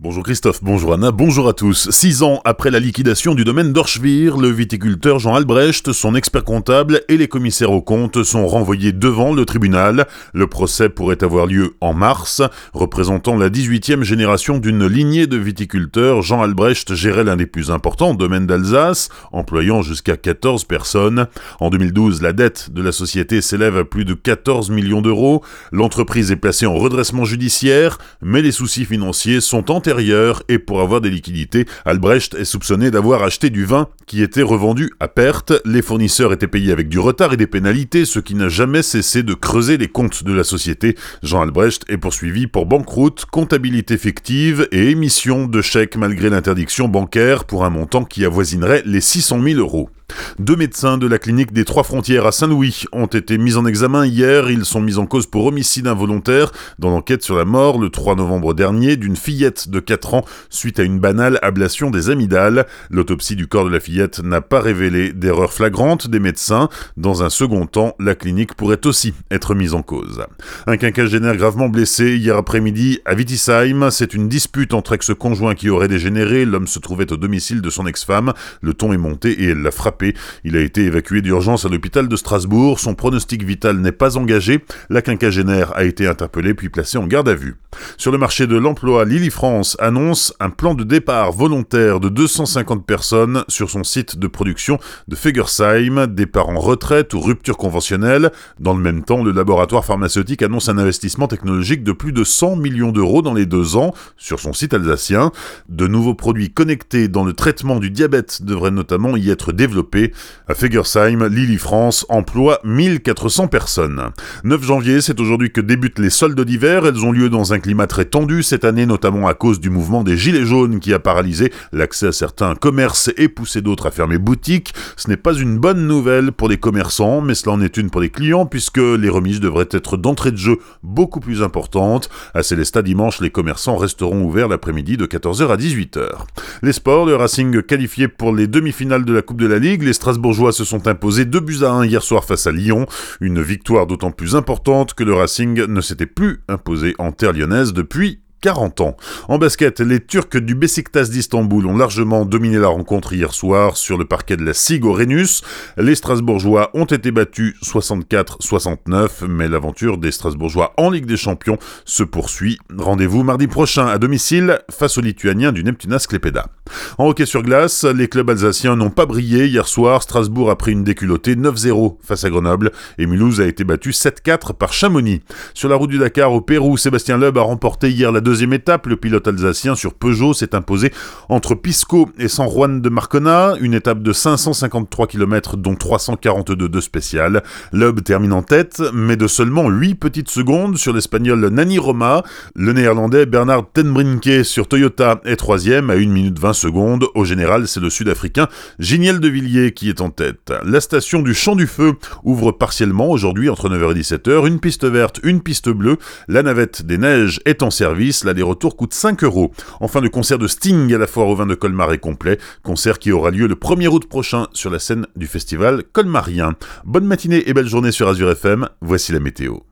Bonjour Christophe, bonjour Anna, bonjour à tous. Six ans après la liquidation du domaine d'Orschwir, le viticulteur Jean Albrecht, son expert comptable et les commissaires aux comptes sont renvoyés devant le tribunal. Le procès pourrait avoir lieu en mars. Représentant la 18e génération d'une lignée de viticulteurs, Jean Albrecht gérait l'un des plus importants domaines d'Alsace, employant jusqu'à 14 personnes. En 2012, la dette de la société s'élève à plus de 14 millions d'euros. L'entreprise est placée en redressement judiciaire, mais les soucis financiers sont et pour avoir des liquidités, Albrecht est soupçonné d'avoir acheté du vin qui était revendu à perte. Les fournisseurs étaient payés avec du retard et des pénalités, ce qui n'a jamais cessé de creuser les comptes de la société. Jean Albrecht est poursuivi pour banqueroute, comptabilité fictive et émission de chèques malgré l'interdiction bancaire pour un montant qui avoisinerait les 600 000 euros. Deux médecins de la clinique des Trois Frontières à Saint-Louis ont été mis en examen hier. Ils sont mis en cause pour homicide involontaire dans l'enquête sur la mort le 3 novembre dernier d'une fillette de 4 ans suite à une banale ablation des amygdales. L'autopsie du corps de la fillette n'a pas révélé d'erreur flagrante des médecins. Dans un second temps, la clinique pourrait aussi être mise en cause. Un quinquagénaire gravement blessé hier après-midi à Wittisheim. C'est une dispute entre ex-conjoints qui aurait dégénéré. L'homme se trouvait au domicile de son ex-femme. Le ton est monté et elle l'a frappé il a été évacué d'urgence à l'hôpital de Strasbourg. Son pronostic vital n'est pas engagé. La quinquagénaire a été interpellée puis placée en garde à vue. Sur le marché de l'emploi, Lily France annonce un plan de départ volontaire de 250 personnes sur son site de production de Fegersheim, départ en retraite ou rupture conventionnelle. Dans le même temps, le laboratoire pharmaceutique annonce un investissement technologique de plus de 100 millions d'euros dans les deux ans sur son site alsacien. De nouveaux produits connectés dans le traitement du diabète devraient notamment y être développés à Fegersheim, Lily France emploie 1400 personnes. 9 janvier, c'est aujourd'hui que débutent les soldes d'hiver. Elles ont lieu dans un climat très tendu cette année, notamment à cause du mouvement des Gilets jaunes qui a paralysé l'accès à certains commerces et poussé d'autres à fermer boutique. Ce n'est pas une bonne nouvelle pour les commerçants, mais cela en est une pour les clients puisque les remises devraient être d'entrée de jeu beaucoup plus importantes. À Célestat dimanche, les commerçants resteront ouverts l'après-midi de 14h à 18h. Les sports, le Racing qualifié pour les demi-finales de la Coupe de la Ligue les Strasbourgeois se sont imposés 2 buts à 1 hier soir face à Lyon. Une victoire d'autant plus importante que le Racing ne s'était plus imposé en terre lyonnaise depuis 40 ans. En basket, les Turcs du Besiktas d'Istanbul ont largement dominé la rencontre hier soir sur le parquet de la SIG au. Les Strasbourgeois ont été battus 64-69, mais l'aventure des Strasbourgeois en Ligue des Champions se poursuit. Rendez-vous mardi prochain à domicile face aux Lituaniens du Neptunas Klepeda. En hockey sur glace, les clubs alsaciens n'ont pas brillé hier soir. Strasbourg a pris une déculottée 9-0 face à Grenoble et Mulhouse a été battu 7-4 par Chamonix. Sur la route du Dakar au Pérou, Sébastien Loeb a remporté hier la deuxième étape, le pilote alsacien sur Peugeot s'est imposé entre Pisco et San Juan de Marcona, une étape de 553 km dont 342 de spécial. Loeb termine en tête, mais de seulement 8 petites secondes sur l'espagnol Nani Roma. Le néerlandais Bernard Tenbrinke sur Toyota est troisième à 1 minute 20 secondes. Au général, c'est le sud-africain Giniel de Villiers qui est en tête. La station du Champ du Feu ouvre partiellement aujourd'hui entre 9h et 17h. Une piste verte, une piste bleue. La navette des neiges est en service. L'aller-retour coûte 5 euros. Enfin, le concert de Sting à la foire au vin de Colmar est complet. Concert qui aura lieu le 1er août prochain sur la scène du festival colmarien. Bonne matinée et belle journée sur Azure FM. Voici la météo.